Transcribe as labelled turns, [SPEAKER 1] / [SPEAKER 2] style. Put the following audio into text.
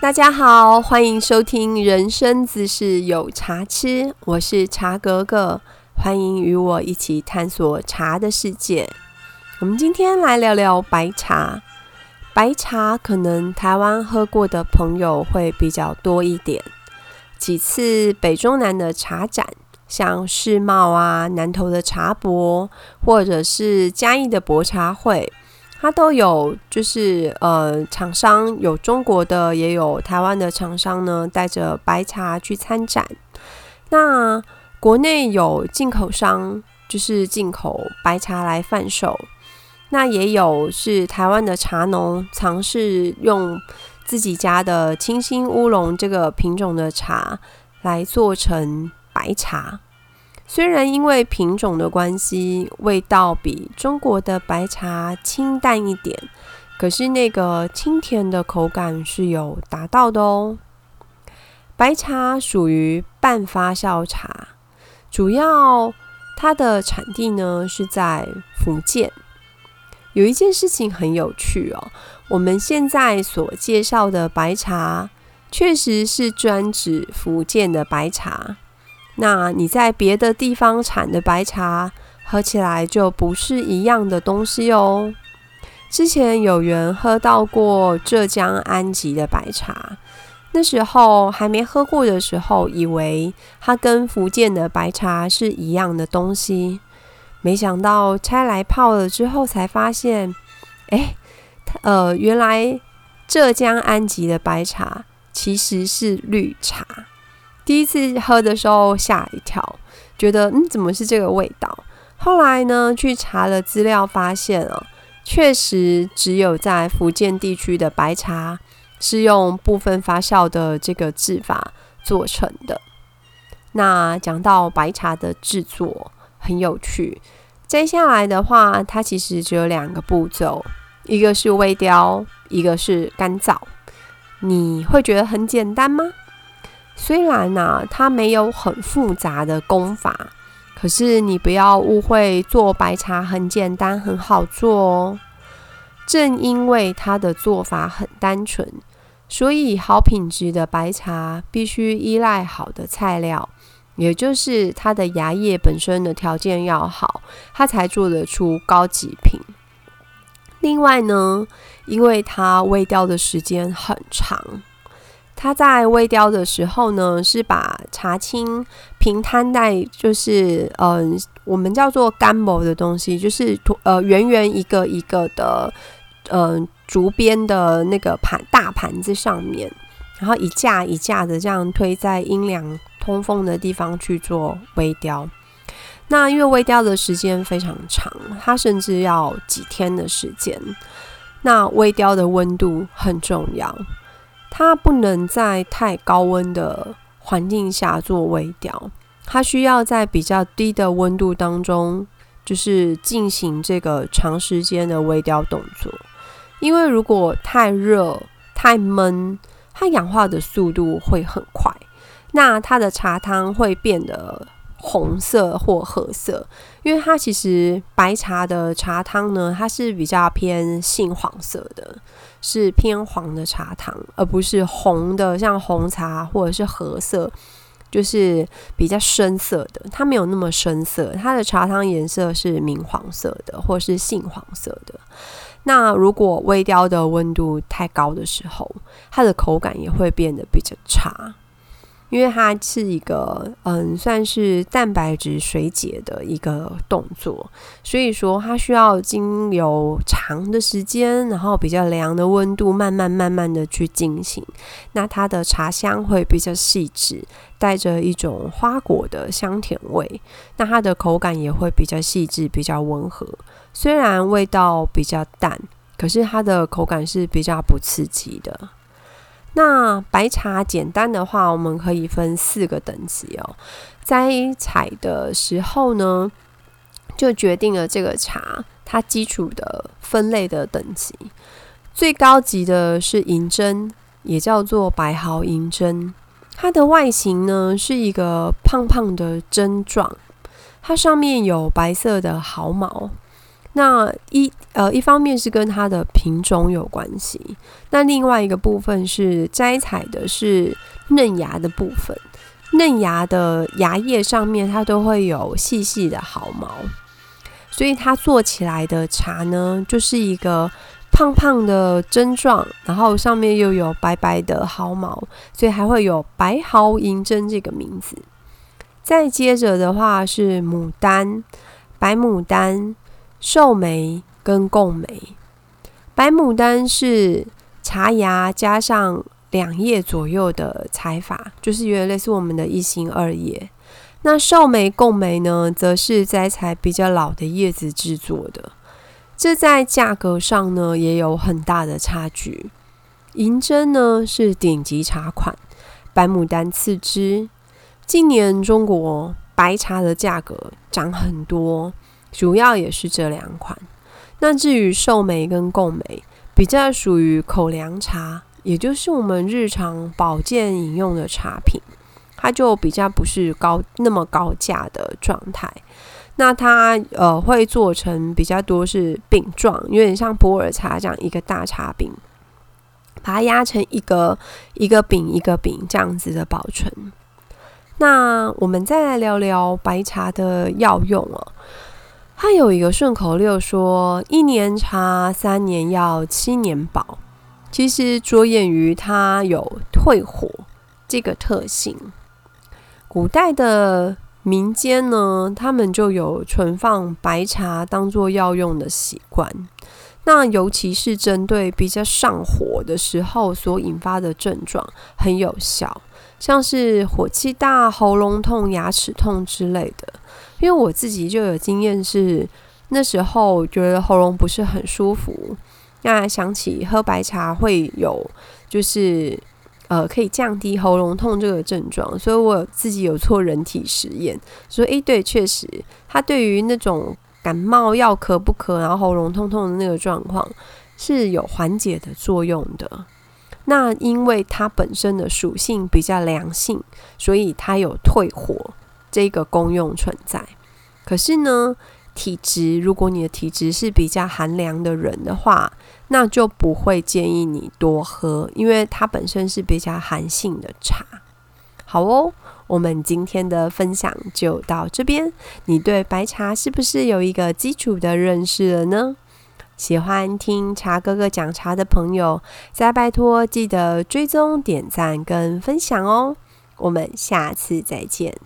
[SPEAKER 1] 大家好，欢迎收听《人生自是有茶吃》，我是茶格格，欢迎与我一起探索茶的世界。我们今天来聊聊白茶。白茶可能台湾喝过的朋友会比较多一点，几次北中南的茶展，像世贸啊、南投的茶博，或者是嘉义的博茶会。它都有，就是呃，厂商有中国的，也有台湾的厂商呢，带着白茶去参展。那国内有进口商，就是进口白茶来贩售。那也有是台湾的茶农尝试用自己家的清新乌龙这个品种的茶来做成白茶。虽然因为品种的关系，味道比中国的白茶清淡一点，可是那个清甜的口感是有达到的哦。白茶属于半发酵茶，主要它的产地呢是在福建。有一件事情很有趣哦，我们现在所介绍的白茶，确实是专指福建的白茶。那你在别的地方产的白茶喝起来就不是一样的东西哦。之前有缘喝到过浙江安吉的白茶，那时候还没喝过的时候，以为它跟福建的白茶是一样的东西，没想到拆来泡了之后才发现，哎，呃，原来浙江安吉的白茶其实是绿茶。第一次喝的时候吓一跳，觉得嗯怎么是这个味道？后来呢去查了资料，发现啊，确实只有在福建地区的白茶是用部分发酵的这个制法做成的。那讲到白茶的制作很有趣，接下来的话，它其实只有两个步骤，一个是微雕，一个是干燥。你会觉得很简单吗？虽然呢，它没有很复杂的功法，可是你不要误会，做白茶很简单，很好做哦。正因为它的做法很单纯，所以好品质的白茶必须依赖好的菜料，也就是它的芽叶本身的条件要好，它才做得出高级品。另外呢，因为它煨雕的时间很长。它在微雕的时候呢，是把茶青平摊在，就是嗯，我们叫做干模的东西，就是呃圆圆一个一个的，嗯，竹编的那个盘大盘子上面，然后一架一架的这样推在阴凉通风的地方去做微雕。那因为微雕的时间非常长，它甚至要几天的时间。那微雕的温度很重要。它不能在太高温的环境下做微雕，它需要在比较低的温度当中，就是进行这个长时间的微雕动作。因为如果太热、太闷，它氧化的速度会很快，那它的茶汤会变得红色或褐色。因为它其实白茶的茶汤呢，它是比较偏杏黄色的。是偏黄的茶汤，而不是红的，像红茶或者是褐色，就是比较深色的。它没有那么深色，它的茶汤颜色是明黄色的，或是杏黄色的。那如果微雕的温度太高的时候，它的口感也会变得比较差。因为它是一个嗯，算是蛋白质水解的一个动作，所以说它需要经由长的时间，然后比较凉的温度，慢慢慢慢的去进行。那它的茶香会比较细致，带着一种花果的香甜味。那它的口感也会比较细致，比较温和。虽然味道比较淡，可是它的口感是比较不刺激的。那白茶简单的话，我们可以分四个等级哦。摘采的时候呢，就决定了这个茶它基础的分类的等级。最高级的是银针，也叫做白毫银针。它的外形呢是一个胖胖的针状，它上面有白色的毫毛。那一呃一方面是跟它的品种有关系，那另外一个部分是摘采的是嫩芽的部分，嫩芽的芽叶上面它都会有细细的毫毛，所以它做起来的茶呢，就是一个。胖胖的针状，然后上面又有白白的毫毛，所以还会有白毫银针这个名字。再接着的话是牡丹、白牡丹、寿眉跟贡眉。白牡丹是茶芽加上两叶左右的采法，就是有点类似我们的一心二叶。那寿眉、贡眉呢，则是摘采比较老的叶子制作的。这在价格上呢也有很大的差距。银针呢是顶级茶款，白牡丹次之。近年中国白茶的价格涨很多，主要也是这两款。那至于寿眉跟贡眉，比较属于口粮茶，也就是我们日常保健饮用的茶品，它就比较不是高那么高价的状态。那它呃会做成比较多是饼状，有点像普洱茶这样一个大茶饼，把它压成一个一个饼一个饼这样子的保存。那我们再来聊聊白茶的药用哦。它有一个顺口溜说：“一年茶，三年药，七年保。”其实着眼于它有退火这个特性。古代的。民间呢，他们就有存放白茶当做药用的习惯。那尤其是针对比较上火的时候所引发的症状，很有效，像是火气大、喉咙痛、牙齿痛之类的。因为我自己就有经验，是那时候觉得喉咙不是很舒服，那想起喝白茶会有，就是。呃，可以降低喉咙痛这个症状，所以我自己有做人体实验，说诶，对，确实，它对于那种感冒要咳不咳，然后喉咙痛痛的那个状况是有缓解的作用的。那因为它本身的属性比较凉性，所以它有退火这个功用存在。可是呢？体质，如果你的体质是比较寒凉的人的话，那就不会建议你多喝，因为它本身是比较寒性的茶。好哦，我们今天的分享就到这边。你对白茶是不是有一个基础的认识了呢？喜欢听茶哥哥讲茶的朋友，再拜托记得追踪、点赞跟分享哦。我们下次再见。